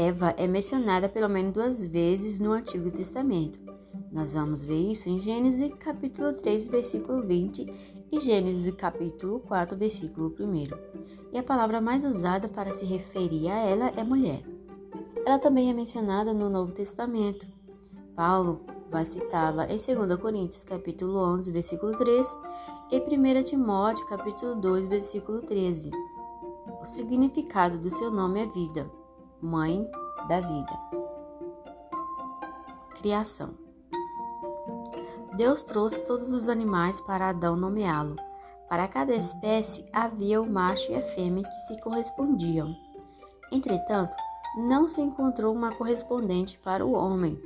Eva é mencionada pelo menos duas vezes no Antigo Testamento. Nós vamos ver isso em Gênesis capítulo 3, versículo 20 e Gênesis capítulo 4, versículo 1. E a palavra mais usada para se referir a ela é mulher. Ela também é mencionada no Novo Testamento. Paulo vai citá-la em 2 Coríntios capítulo 11, versículo 3 e 1 Timóteo capítulo 2, versículo 13. O significado do seu nome é vida mãe da vida. Criação. Deus trouxe todos os animais para Adão nomeá-lo. Para cada espécie havia o macho e a fêmea que se correspondiam. Entretanto, não se encontrou uma correspondente para o homem.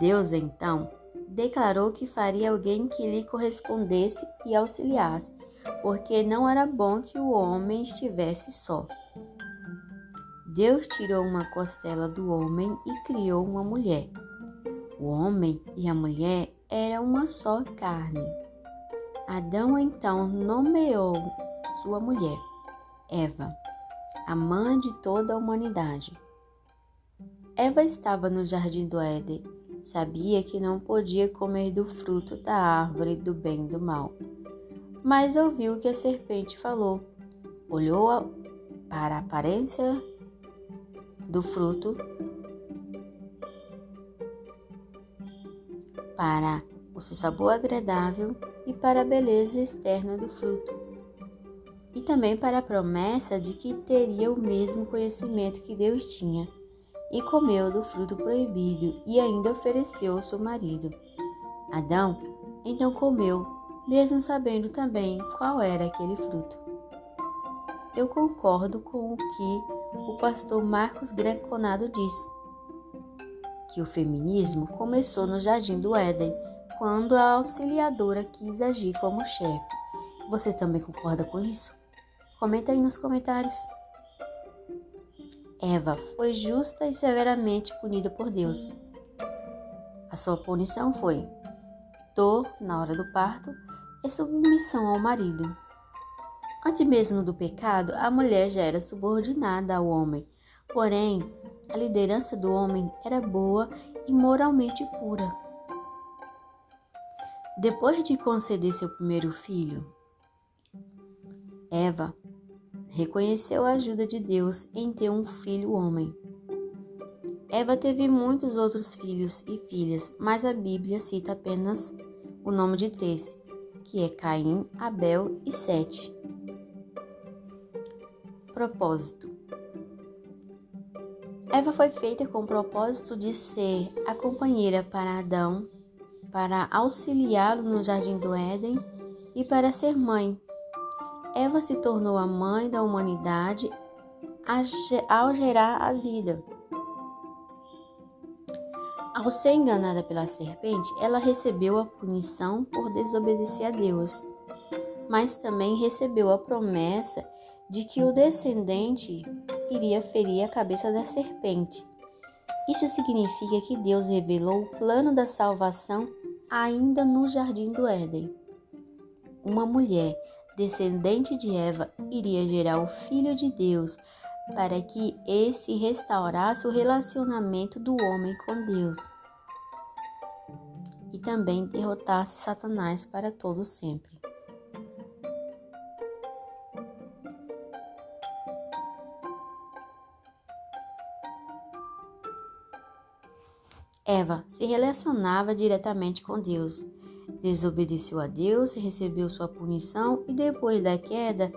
Deus, então, declarou que faria alguém que lhe correspondesse e auxiliasse, porque não era bom que o homem estivesse só. Deus tirou uma costela do homem e criou uma mulher. O homem e a mulher eram uma só carne. Adão então nomeou sua mulher, Eva, a mãe de toda a humanidade. Eva estava no jardim do Éden. Sabia que não podia comer do fruto da árvore do bem e do mal. Mas ouviu que a serpente falou. Olhou para a aparência do fruto para o seu sabor agradável e para a beleza externa do fruto, e também para a promessa de que teria o mesmo conhecimento que Deus tinha, e comeu do fruto proibido e ainda ofereceu ao seu marido. Adão então comeu, mesmo sabendo também qual era aquele fruto. Eu concordo com o que o pastor Marcos Greconado diz que o feminismo começou no Jardim do Éden, quando a auxiliadora quis agir como chefe. Você também concorda com isso? Comenta aí nos comentários. Eva foi justa e severamente punida por Deus. A sua punição foi dor na hora do parto e submissão ao marido. Antes mesmo do pecado, a mulher já era subordinada ao homem. Porém, a liderança do homem era boa e moralmente pura. Depois de conceder seu primeiro filho, Eva reconheceu a ajuda de Deus em ter um filho homem. Eva teve muitos outros filhos e filhas, mas a Bíblia cita apenas o nome de três, que é Caim, Abel e Sete propósito. Eva foi feita com o propósito de ser a companheira para Adão, para auxiliá-lo no jardim do Éden e para ser mãe. Eva se tornou a mãe da humanidade ao gerar a vida. Ao ser enganada pela serpente, ela recebeu a punição por desobedecer a Deus, mas também recebeu a promessa de que o descendente iria ferir a cabeça da serpente. Isso significa que Deus revelou o plano da salvação ainda no jardim do Éden. Uma mulher descendente de Eva iria gerar o Filho de Deus para que esse restaurasse o relacionamento do homem com Deus e também derrotasse Satanás para todo sempre. Eva se relacionava diretamente com Deus. Desobedeceu a Deus, recebeu sua punição e depois da queda,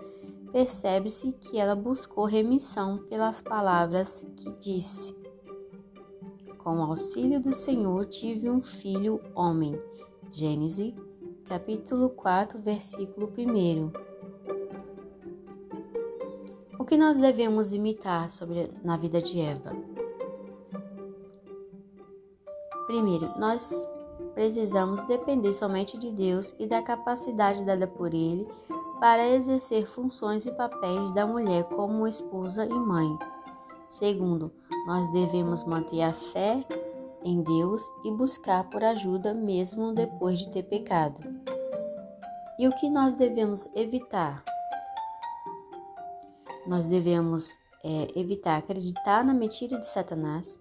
percebe-se que ela buscou remissão pelas palavras que disse: Com o auxílio do Senhor tive um filho homem. Gênesis, capítulo 4, versículo 1. O que nós devemos imitar sobre na vida de Eva? Primeiro, nós precisamos depender somente de Deus e da capacidade dada por Ele para exercer funções e papéis da mulher como esposa e mãe. Segundo, nós devemos manter a fé em Deus e buscar por ajuda mesmo depois de ter pecado. E o que nós devemos evitar? Nós devemos é, evitar acreditar na mentira de Satanás.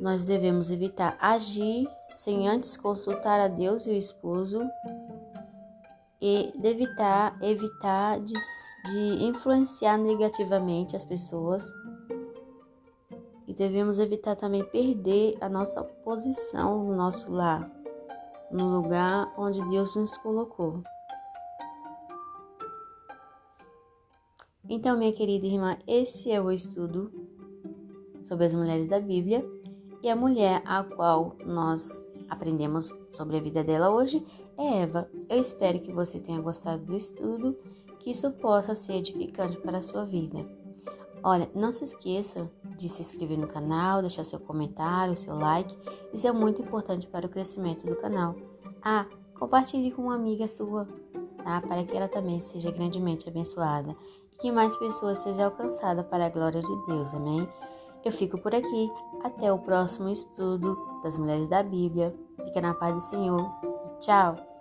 Nós devemos evitar agir sem antes consultar a Deus e o esposo e de evitar, evitar de, de influenciar negativamente as pessoas. E devemos evitar também perder a nossa posição no nosso lar, no lugar onde Deus nos colocou. Então, minha querida irmã, esse é o estudo sobre as mulheres da Bíblia e a mulher a qual nós aprendemos sobre a vida dela hoje é Eva. Eu espero que você tenha gostado do estudo, que isso possa ser edificante para a sua vida. Olha, não se esqueça de se inscrever no canal, deixar seu comentário, seu like. Isso é muito importante para o crescimento do canal. Ah, compartilhe com uma amiga sua, tá? Para que ela também seja grandemente abençoada e que mais pessoas sejam alcançadas para a glória de Deus. Amém? Eu fico por aqui. Até o próximo estudo das mulheres da Bíblia. Fica na paz do Senhor. Tchau!